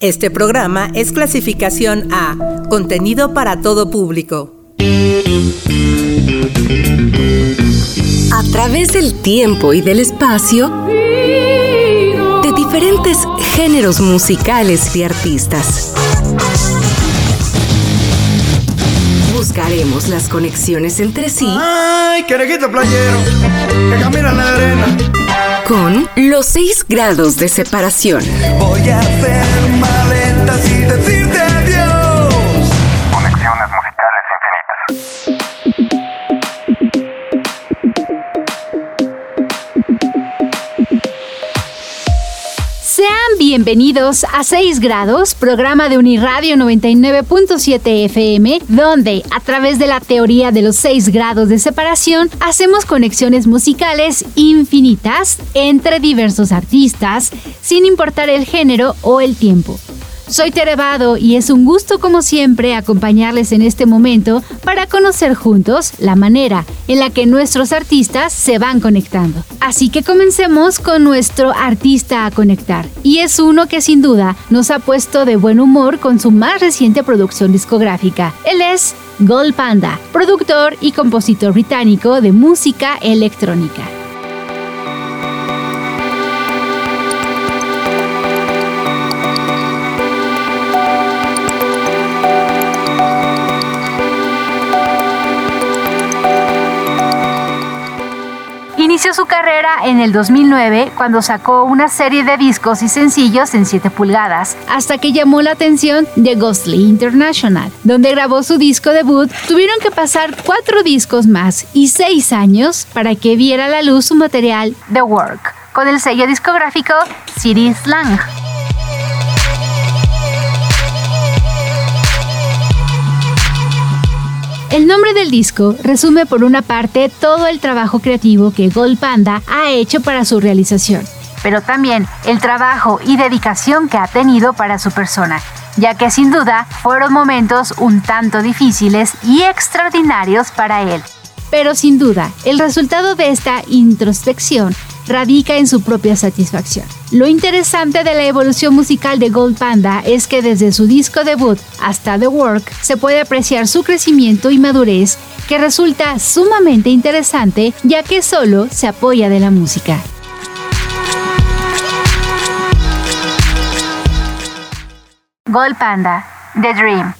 Este programa es clasificación A, contenido para todo público. A través del tiempo y del espacio, de diferentes géneros musicales y artistas. Buscaremos las conexiones entre sí. ¡Ay, querejito playero! Que camina en la arena. Con los seis grados de separación. Voy a hacer maletas bienvenidos a 6 grados, programa de Uniradio 99.7 FM, donde a través de la teoría de los 6 grados de separación hacemos conexiones musicales infinitas entre diversos artistas, sin importar el género o el tiempo. Soy Terevado y es un gusto como siempre acompañarles en este momento para conocer juntos la manera en la que nuestros artistas se van conectando. Así que comencemos con nuestro artista a conectar y es uno que sin duda nos ha puesto de buen humor con su más reciente producción discográfica. Él es Gold Panda, productor y compositor británico de música electrónica. Inició su carrera en el 2009 cuando sacó una serie de discos y sencillos en 7 pulgadas, hasta que llamó la atención de Ghostly International, donde grabó su disco debut. Tuvieron que pasar cuatro discos más y seis años para que viera la luz su material The Work, con el sello discográfico City Slang. El nombre del disco resume por una parte todo el trabajo creativo que Gold Panda ha hecho para su realización, pero también el trabajo y dedicación que ha tenido para su persona, ya que sin duda fueron momentos un tanto difíciles y extraordinarios para él. Pero sin duda, el resultado de esta introspección radica en su propia satisfacción. Lo interesante de la evolución musical de Gold Panda es que desde su disco debut hasta The Work se puede apreciar su crecimiento y madurez que resulta sumamente interesante ya que solo se apoya de la música. Gold Panda, The Dream.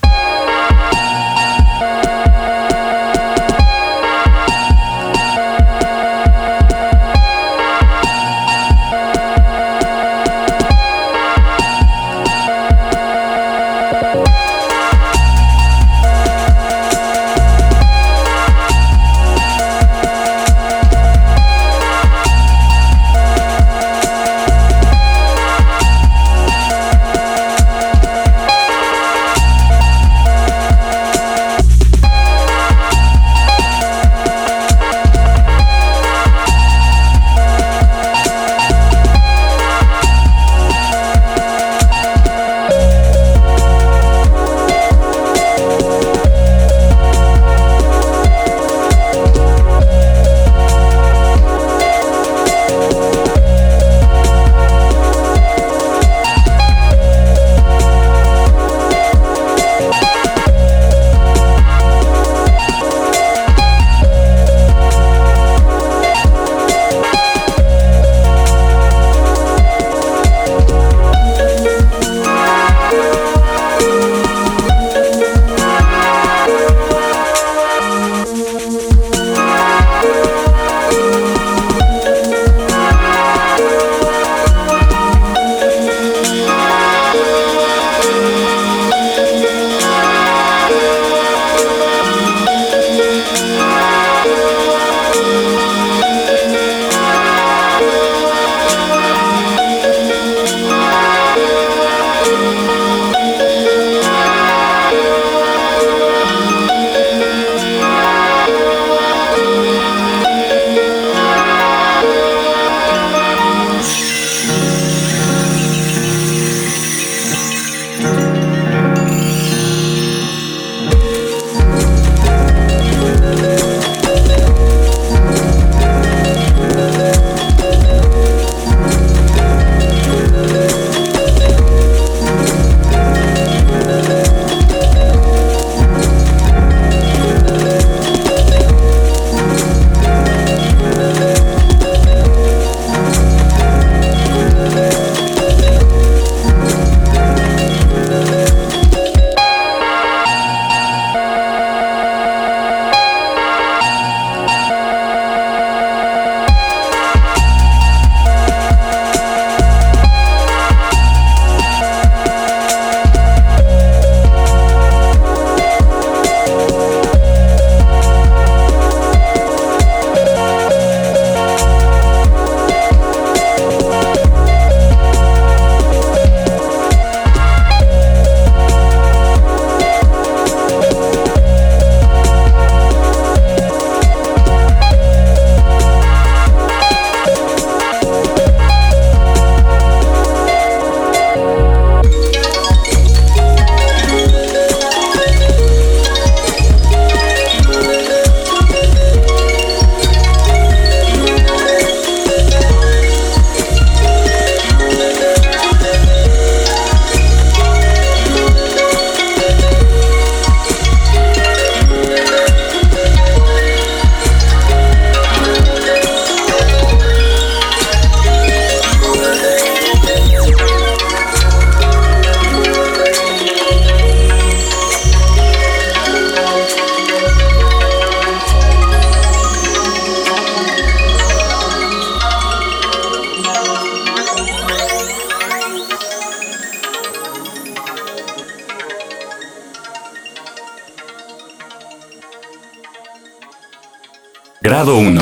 Grado 1.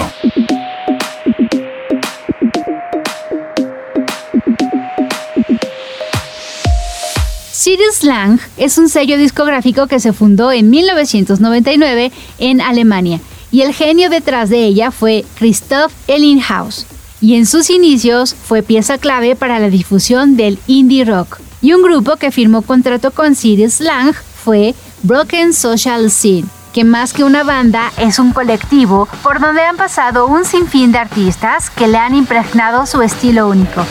Sirius Lang es un sello discográfico que se fundó en 1999 en Alemania y el genio detrás de ella fue Christoph Ellinghaus y en sus inicios fue pieza clave para la difusión del indie rock. Y un grupo que firmó contrato con Sirius Lang fue Broken Social Scene, más que una banda es un colectivo por donde han pasado un sinfín de artistas que le han impregnado su estilo único.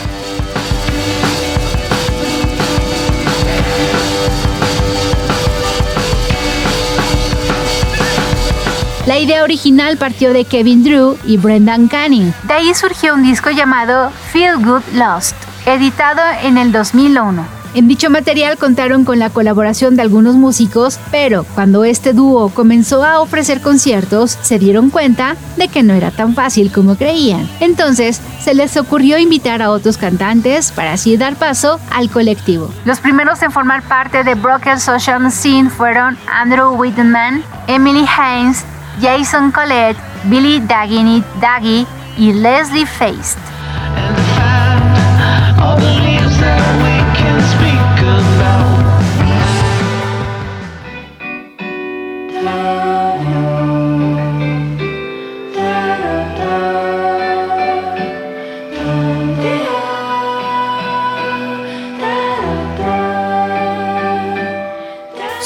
La idea original partió de Kevin Drew y Brendan Canning. De ahí surgió un disco llamado Feel Good Lost, editado en el 2001. En dicho material contaron con la colaboración de algunos músicos, pero cuando este dúo comenzó a ofrecer conciertos, se dieron cuenta de que no era tan fácil como creían. Entonces, se les ocurrió invitar a otros cantantes para así dar paso al colectivo. Los primeros en formar parte de Broken Social Scene fueron Andrew Whitman, Emily Haynes, Jason Collette, Billy Daggini Daggy y Leslie Feist.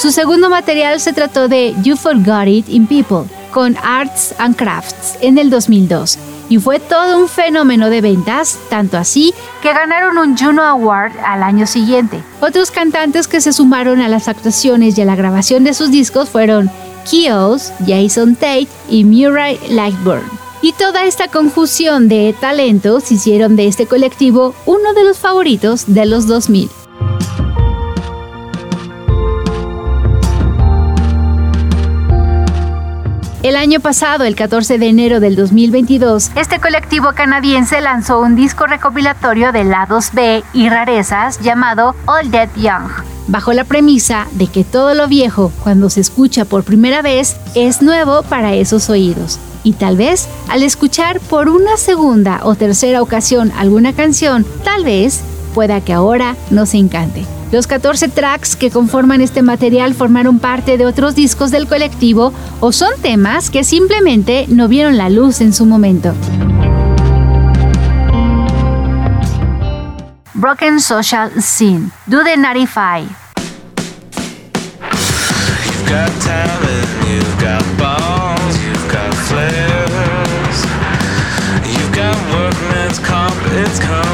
Su segundo material se trató de You Forgot It in People, con Arts and Crafts en el 2002 y fue todo un fenómeno de ventas, tanto así que ganaron un Juno Award al año siguiente. Otros cantantes que se sumaron a las actuaciones y a la grabación de sus discos fueron Kios, Jason Tate y Murray Lightburn. Y toda esta confusión de talentos hicieron de este colectivo uno de los favoritos de los 2000. El año pasado, el 14 de enero del 2022, este colectivo canadiense lanzó un disco recopilatorio de lados B y rarezas llamado All Dead Young, bajo la premisa de que todo lo viejo, cuando se escucha por primera vez, es nuevo para esos oídos. Y tal vez, al escuchar por una segunda o tercera ocasión alguna canción, tal vez pueda que ahora nos encante. Los 14 tracks que conforman este material formaron parte de otros discos del colectivo o son temas que simplemente no vieron la luz en su momento. Broken Social Scene, Do the 95. You've got talent, you've got balls, you've got flares. You've got workman's comp, it's coming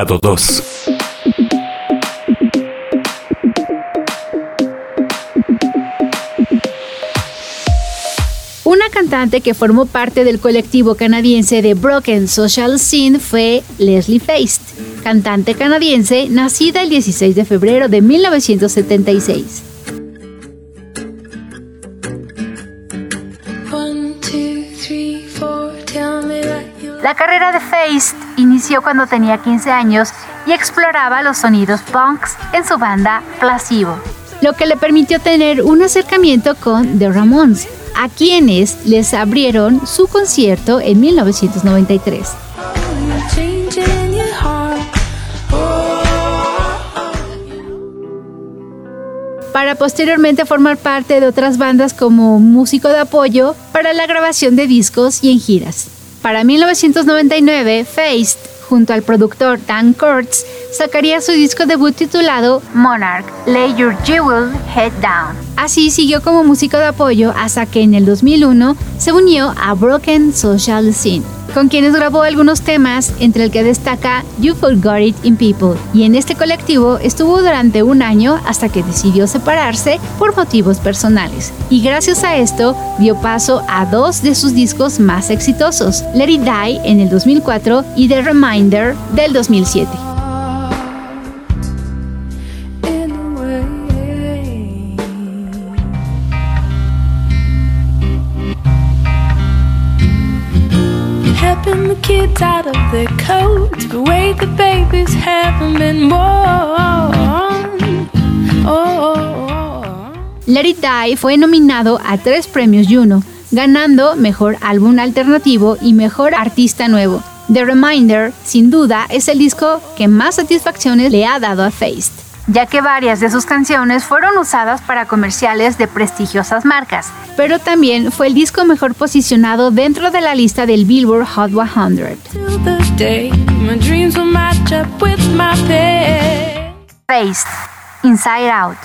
Grado 2. Una cantante que formó parte del colectivo canadiense de Broken Social Scene fue Leslie Feist, cantante canadiense nacida el 16 de febrero de 1976. La carrera de Feist inició cuando tenía 15 años y exploraba los sonidos punks en su banda Placebo, lo que le permitió tener un acercamiento con The Ramones, a quienes les abrieron su concierto en 1993. para posteriormente formar parte de otras bandas como músico de apoyo para la grabación de discos y en giras. Para 1999, Feist, junto al productor Dan Kurtz, sacaría su disco debut titulado Monarch, Lay Your Jewel Head Down. Así siguió como músico de apoyo hasta que en el 2001 se unió a Broken Social Scene, con quienes grabó algunos temas, entre el que destaca You Forgot It in People. Y en este colectivo estuvo durante un año hasta que decidió separarse por motivos personales. Y gracias a esto dio paso a dos de sus discos más exitosos, Let It Die en el 2004 y The Reminder del 2007. Kids out fue nominado a tres premios Juno, ganando Mejor Álbum Alternativo y Mejor Artista Nuevo. The Reminder, sin duda, es el disco que más satisfacciones le ha dado a Feist ya que varias de sus canciones fueron usadas para comerciales de prestigiosas marcas, pero también fue el disco mejor posicionado dentro de la lista del Billboard Hot 100. Faced, Inside Out.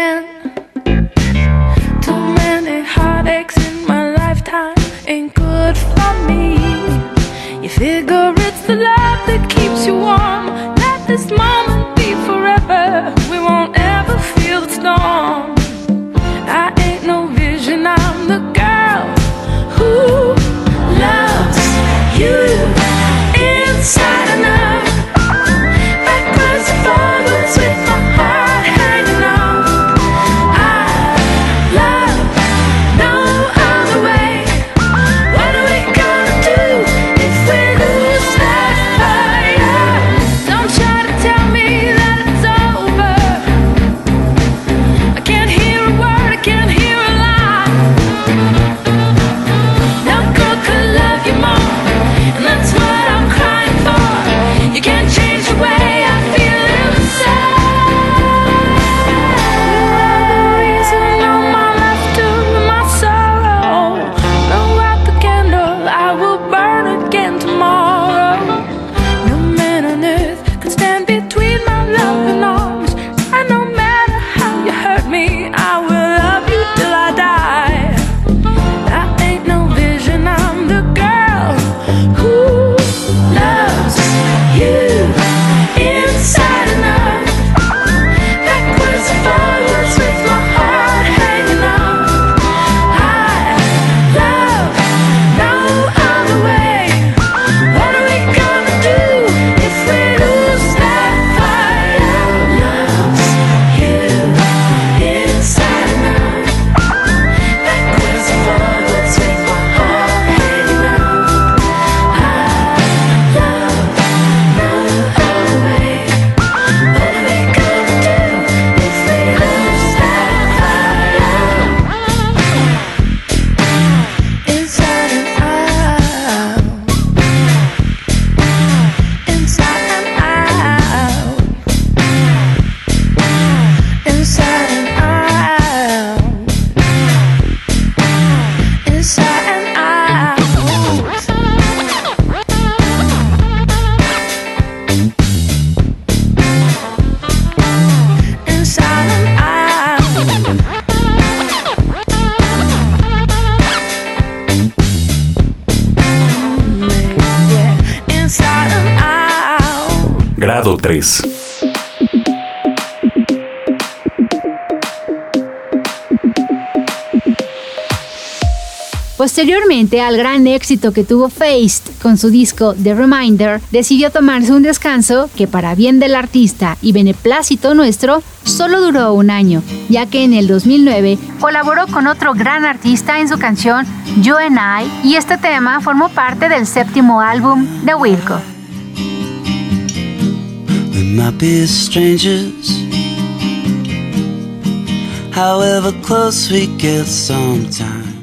man Al gran éxito que tuvo Faced con su disco The Reminder, decidió tomarse un descanso que para bien del artista y beneplácito nuestro, solo duró un año, ya que en el 2009 colaboró con otro gran artista en su canción You and I y este tema formó parte del séptimo álbum de Wilco. However close we get sometimes.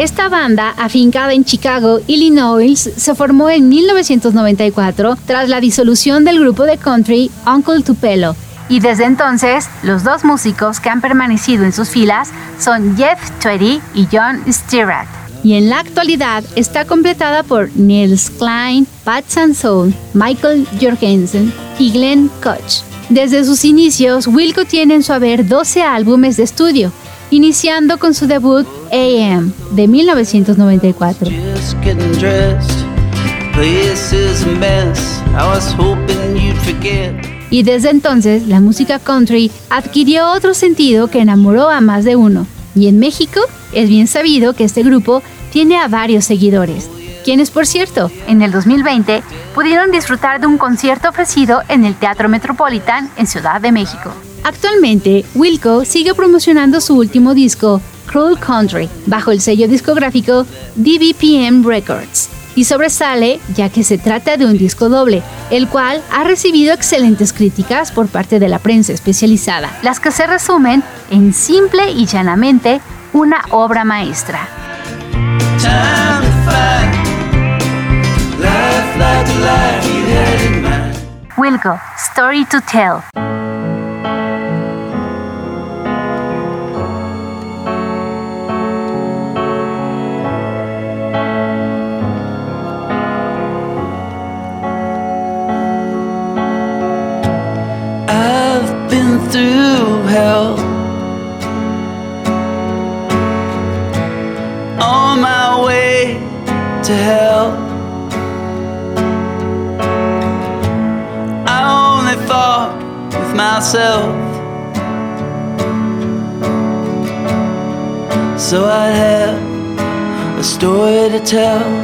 Esta banda, afincada en Chicago, Illinois, se formó en 1994 tras la disolución del grupo de country Uncle Tupelo. Y desde entonces, los dos músicos que han permanecido en sus filas son Jeff Tweedy y John Stirrat. Y en la actualidad está completada por Nils Klein, Pat Sansone, Michael Jorgensen y Glenn Koch. Desde sus inicios, Wilco tiene en su haber 12 álbumes de estudio, iniciando con su debut AM de 1994. Just getting dressed. Place is a mess. I was hoping you'd forget. Y desde entonces la música country adquirió otro sentido que enamoró a más de uno. Y en México es bien sabido que este grupo tiene a varios seguidores, quienes por cierto, en el 2020 pudieron disfrutar de un concierto ofrecido en el Teatro Metropolitan en Ciudad de México. Actualmente, Wilco sigue promocionando su último disco, Cruel Country, bajo el sello discográfico DBPM Records. Y sobresale ya que se trata de un disco doble, el cual ha recibido excelentes críticas por parte de la prensa especializada, las que se resumen en simple y llanamente una obra maestra. Wilco, Story to Tell. Tell.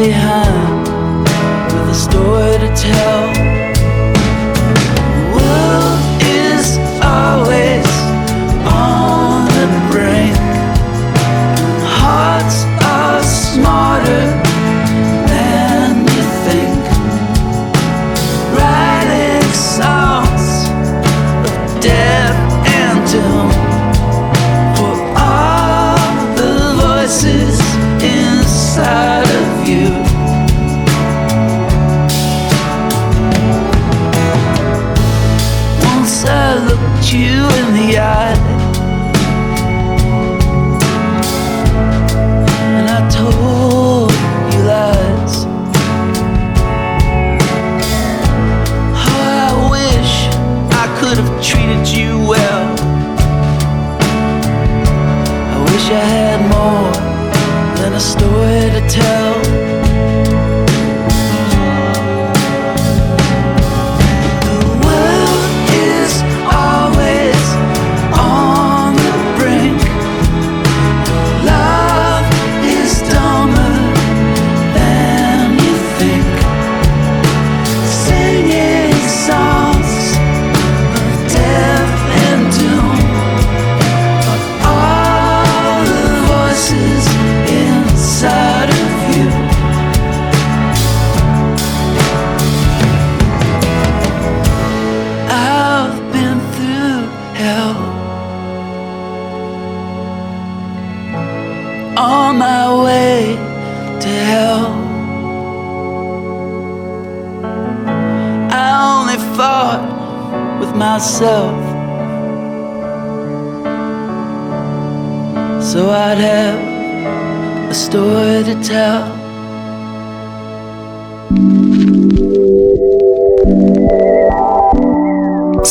Behind with a story to tell.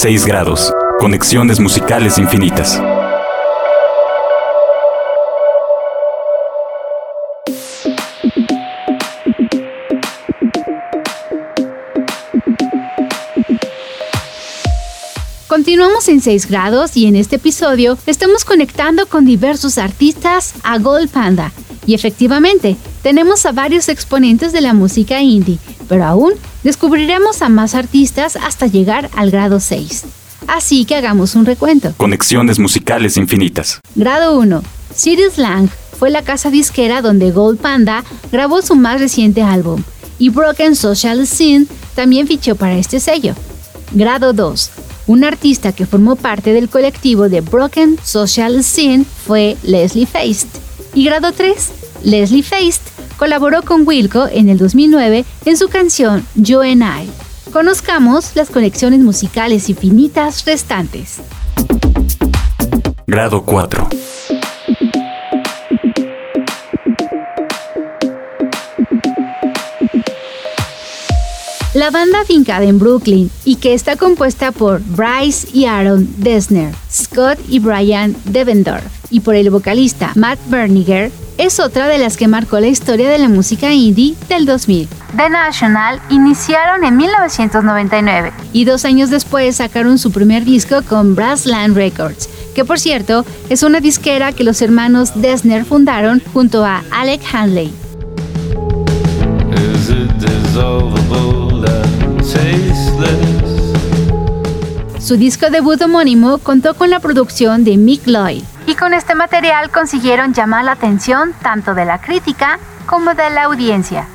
6 grados. Conexiones musicales infinitas. Continuamos en 6 grados y en este episodio estamos conectando con diversos artistas a Gold Panda. Y efectivamente, tenemos a varios exponentes de la música indie, pero aún descubriremos a más artistas hasta llegar al grado 6. Así que hagamos un recuento. Conexiones musicales infinitas. Grado 1. City Slang fue la casa disquera donde Gold Panda grabó su más reciente álbum, y Broken Social Scene también fichó para este sello. Grado 2. Un artista que formó parte del colectivo de Broken Social Scene fue Leslie Feist. Y grado 3. Leslie Feist colaboró con Wilco en el 2009 en su canción You and I. Conozcamos las conexiones musicales infinitas restantes. Grado 4. La banda fincada en Brooklyn y que está compuesta por Bryce y Aaron Dessner, Scott y Brian Devendorf y por el vocalista Matt Berniger es otra de las que marcó la historia de la música indie del 2000. The National iniciaron en 1999 y dos años después sacaron su primer disco con Brassland Records, que por cierto es una disquera que los hermanos Dessner fundaron junto a Alec Hanley. Su disco debut homónimo contó con la producción de Mick Lloyd con este material consiguieron llamar la atención tanto de la crítica como de la audiencia.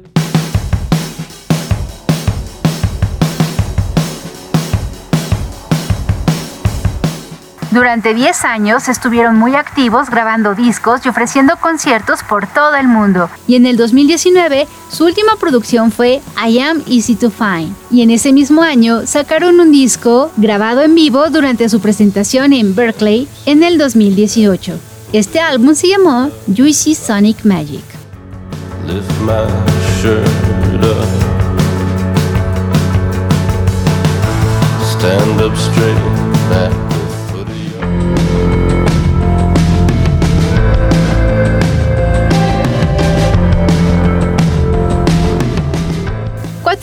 Durante 10 años estuvieron muy activos grabando discos y ofreciendo conciertos por todo el mundo. Y en el 2019 su última producción fue I Am Easy to Find. Y en ese mismo año sacaron un disco grabado en vivo durante su presentación en Berkeley en el 2018. Este álbum se llamó Juicy Sonic Magic.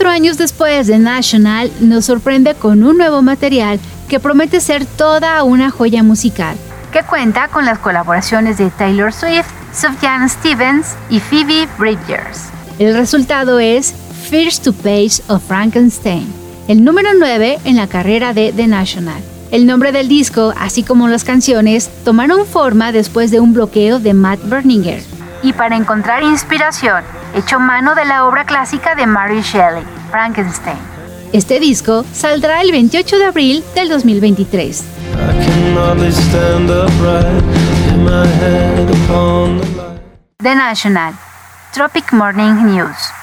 Cuatro años después de National nos sorprende con un nuevo material que promete ser toda una joya musical, que cuenta con las colaboraciones de Taylor Swift, Sufjan Stevens y Phoebe Bridgers. El resultado es First to Page of Frankenstein, el número 9 en la carrera de The National. El nombre del disco, así como las canciones, tomaron forma después de un bloqueo de Matt Berninger. Y para encontrar inspiración, echó mano de la obra clásica de Mary Shelley, Frankenstein. Este disco saldrá el 28 de abril del 2023. I can hardly stand upright. Hit my head upon the light. The National, Tropic Morning News.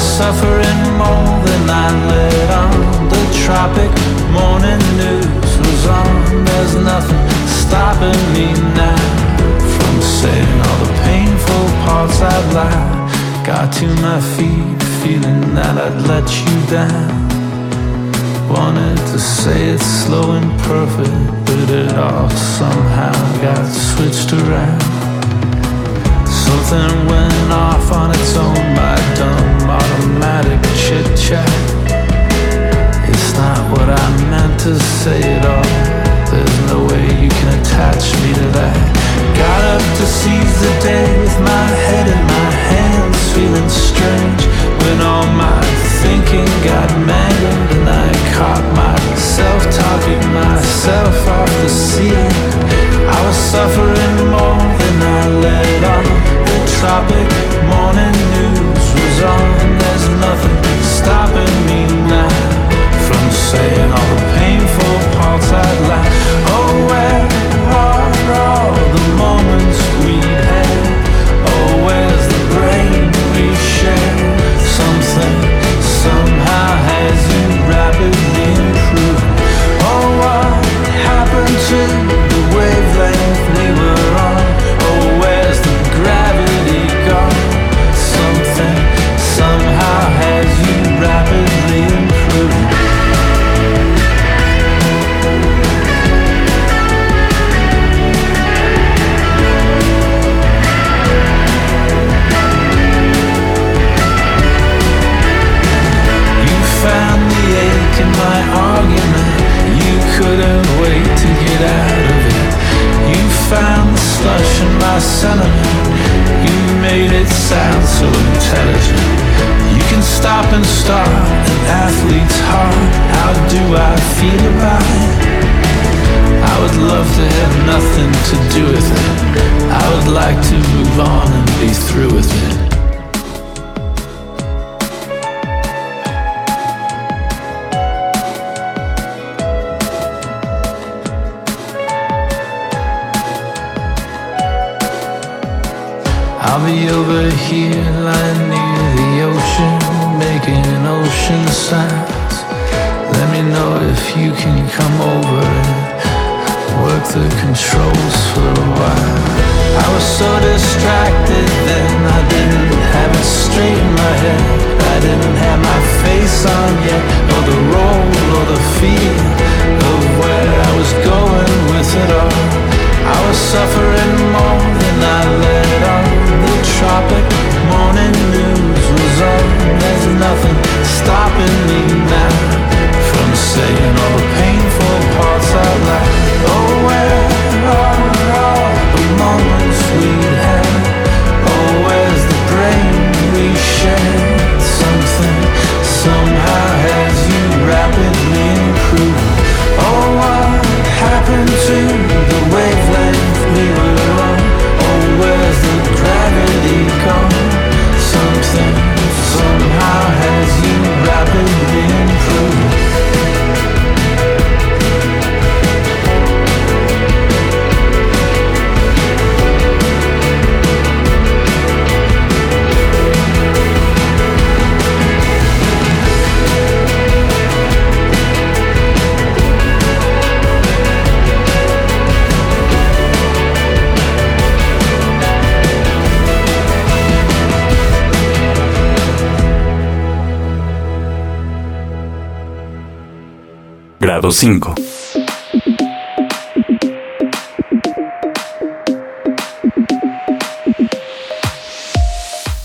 Suffering more than I let on. The tropic morning news was on. There's nothing stopping me now from saying all the painful parts out loud. Got to my feet, feeling that I'd let you down. Wanted to say it slow and perfect, but it all somehow got switched around. Something went off on its own, my dumb automatic chit chat. It's not what I meant to say at all. There's no way you can attach me to that. Got up to seize the day with my head in my hands, feeling strange when all my thinking got mangled and I caught myself talking myself off the ceiling. I was suffering more than I let on. The morning news was on. There's nothing stopping me now from saying all the painful parts I'd like. Oh, where are all the moments we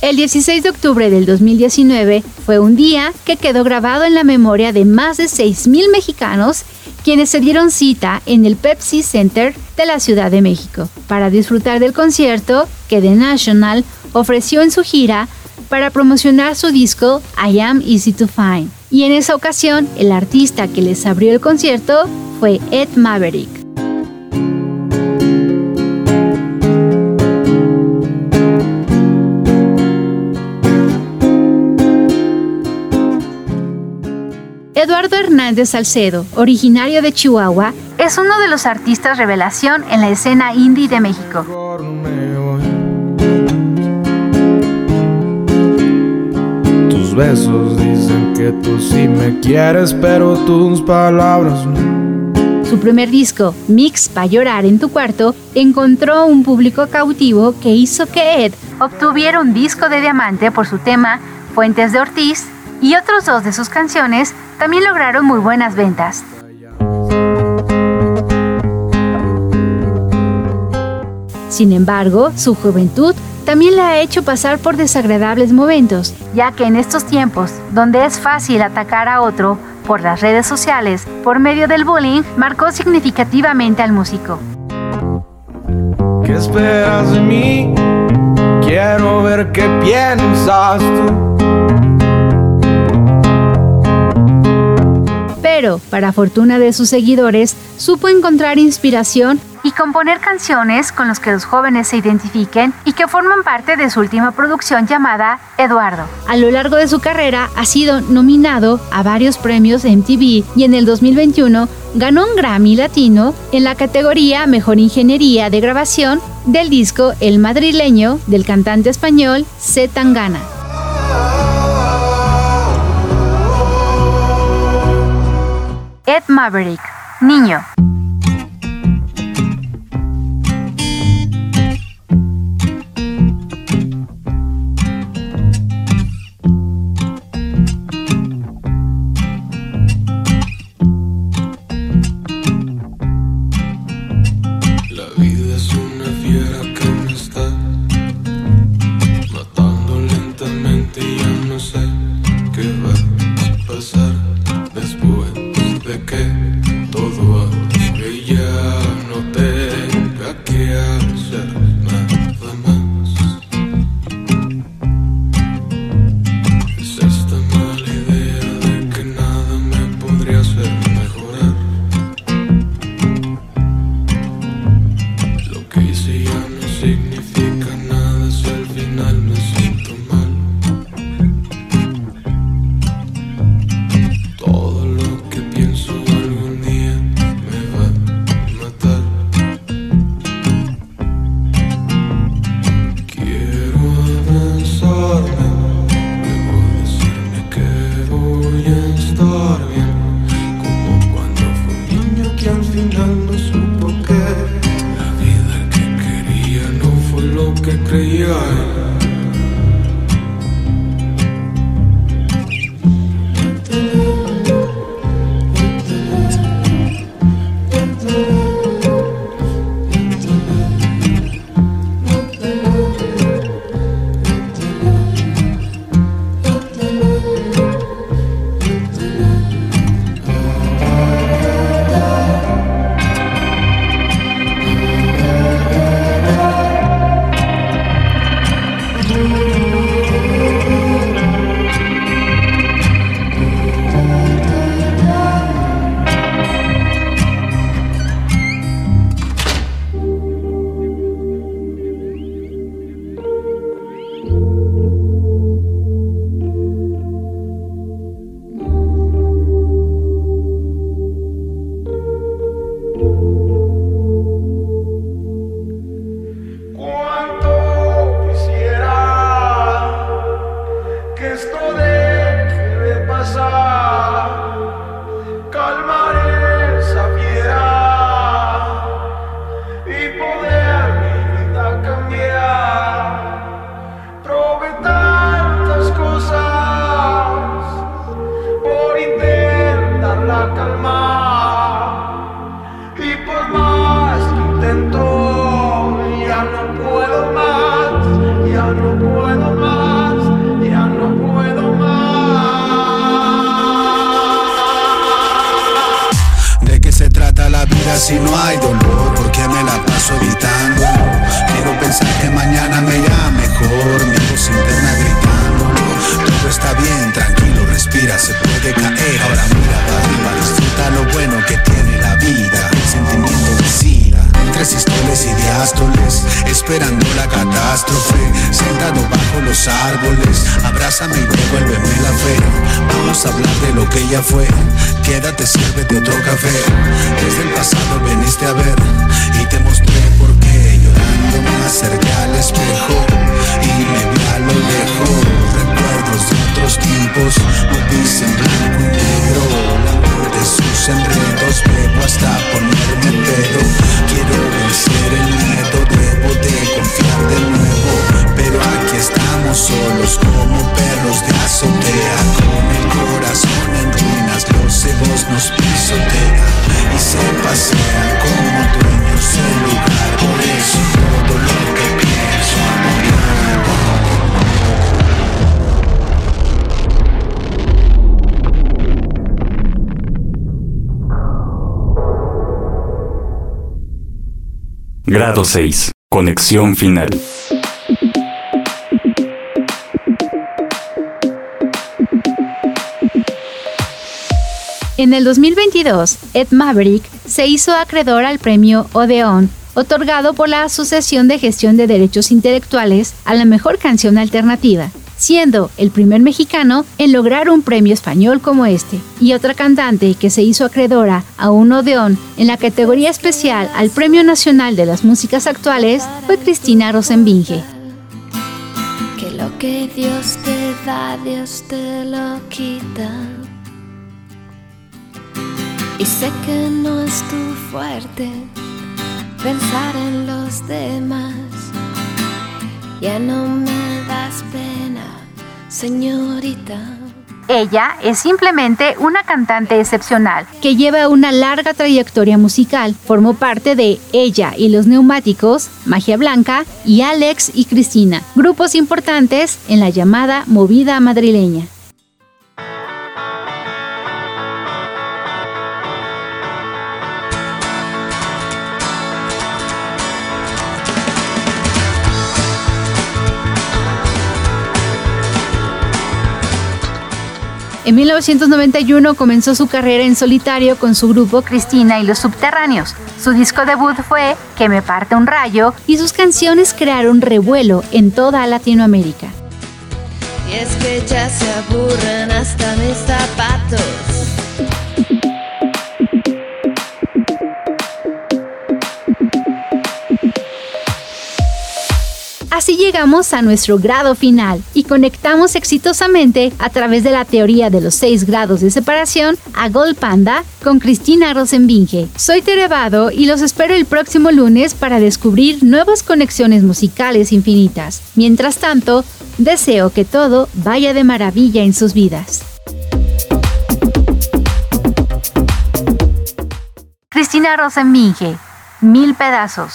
El 16 de octubre del 2019 fue un día que quedó grabado en la memoria de más de 6.000 mexicanos quienes se dieron cita en el Pepsi Center de la Ciudad de México para disfrutar del concierto que The National ofreció en su gira para promocionar su disco I Am Easy to Find. Y en esa ocasión, el artista que les abrió el concierto fue Ed Maverick. Eduardo Hernández Salcedo, originario de Chihuahua, es uno de los artistas revelación en la escena indie de México. Besos dicen que tú sí me quieres, pero tus palabras no. Su primer disco, Mix para llorar en tu cuarto, encontró un público cautivo que hizo que Ed obtuvieron disco de diamante por su tema Fuentes de Ortiz y otros dos de sus canciones también lograron muy buenas ventas. Sin embargo, su juventud también le ha hecho pasar por desagradables momentos, ya que en estos tiempos, donde es fácil atacar a otro por las redes sociales por medio del bullying, marcó significativamente al músico. ¿Qué esperas de mí? Quiero ver qué piensas tú. Pero, para fortuna de sus seguidores, supo encontrar inspiración y componer canciones con las que los jóvenes se identifiquen y que forman parte de su última producción llamada Eduardo. A lo largo de su carrera ha sido nominado a varios premios MTV y en el 2021 ganó un Grammy Latino en la categoría Mejor Ingeniería de Grabación del disco El Madrileño del cantante español C. Tangana. Ed Maverick, Niño. No sé Grado 6. Conexión final. En el 2022, Ed Maverick se hizo acreedor al premio Odeon, otorgado por la Asociación de Gestión de Derechos Intelectuales a la mejor canción alternativa, siendo el primer mexicano en lograr un premio español como este. Y otra cantante que se hizo acreedora a un Odeon en la categoría especial al Premio Nacional de las Músicas Actuales fue Cristina Rosenbinge. Que lo que Dios te da, Dios te lo quita. Y sé que no es tu fuerte pensar en los demás. Ya no me das pena, señorita. Ella es simplemente una cantante excepcional que lleva una larga trayectoria musical. Formó parte de Ella y los Neumáticos, Magia Blanca y Alex y Cristina, grupos importantes en la llamada movida madrileña. En 1991 comenzó su carrera en solitario con su grupo Cristina y los Subterráneos. Su disco debut fue Que me parte un rayo y sus canciones crearon revuelo en toda Latinoamérica. Y es que ya se hasta mis zapatos. Así llegamos a nuestro grado final y conectamos exitosamente a través de la teoría de los seis grados de separación a Gold Panda con Cristina Rosenbinge. Soy Terevado y los espero el próximo lunes para descubrir nuevas conexiones musicales infinitas. Mientras tanto, deseo que todo vaya de maravilla en sus vidas. Cristina Rosenbinge, Mil Pedazos.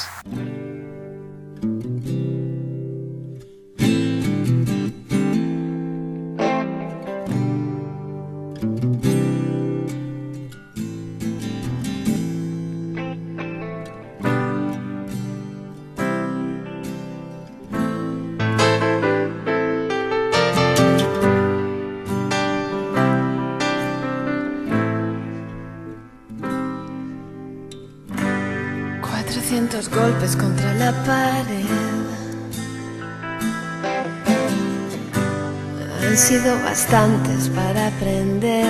Han sido bastantes para aprender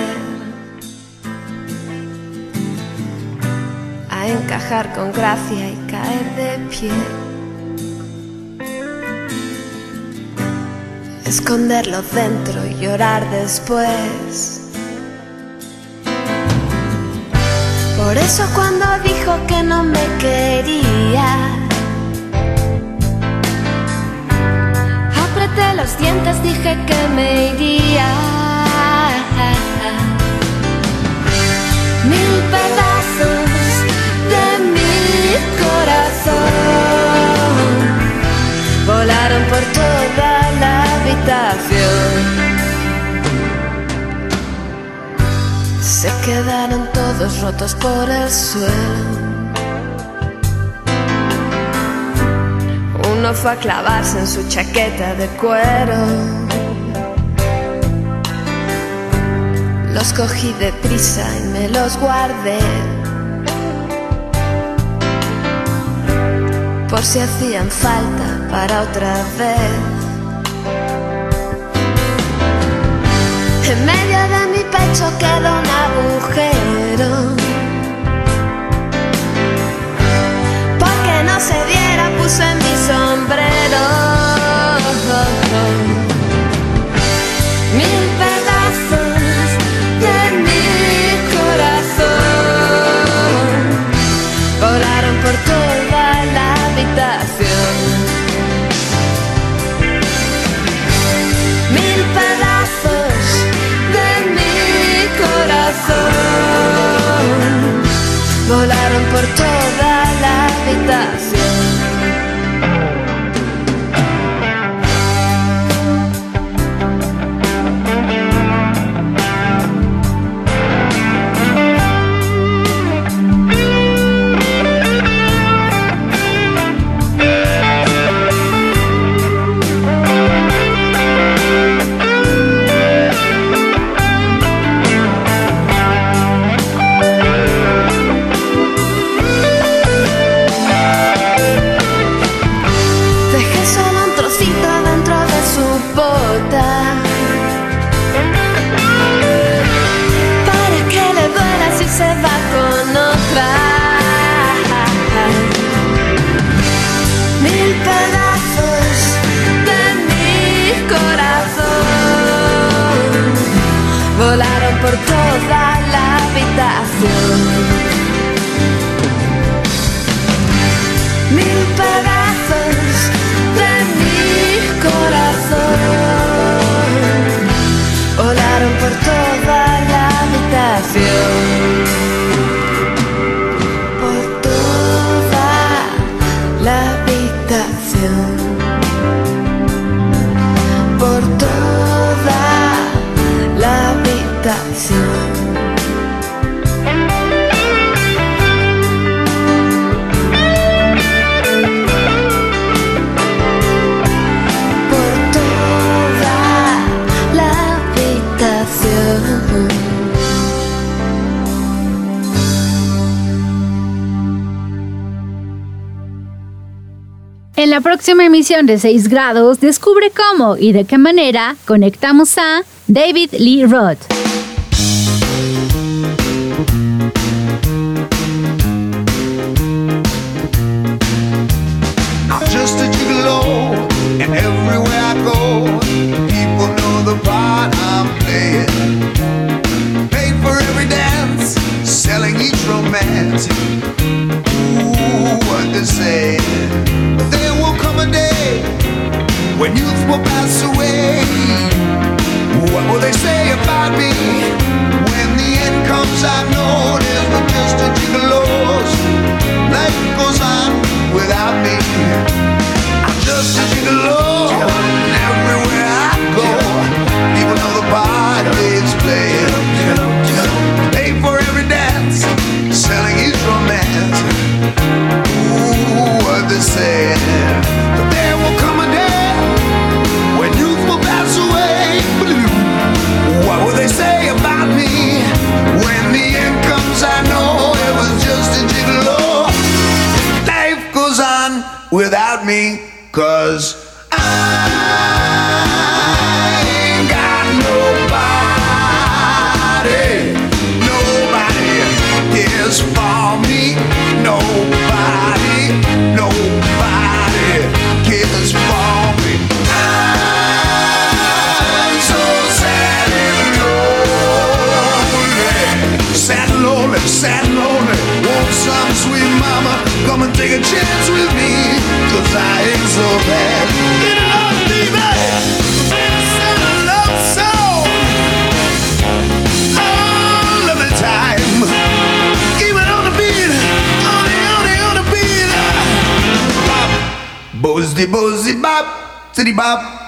a encajar con gracia y caer de pie. Esconderlo dentro y llorar después. Por eso cuando dijo que no me quería, los dientes, dije que me iría. Mil pedazos de mi corazón volaron por toda la habitación. Se quedaron todos rotos por el suelo. Uno fue a clavarse en su chaqueta de cuero. Los cogí deprisa y me los guardé. Por si hacían falta para otra vez. En medio de mi pecho quedó un agujero. No se viera puse mi sombrero. la próxima emisión de 6 grados descubre cómo y de qué manera conectamos a David Lee Roth. City Bob.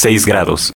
6 grados.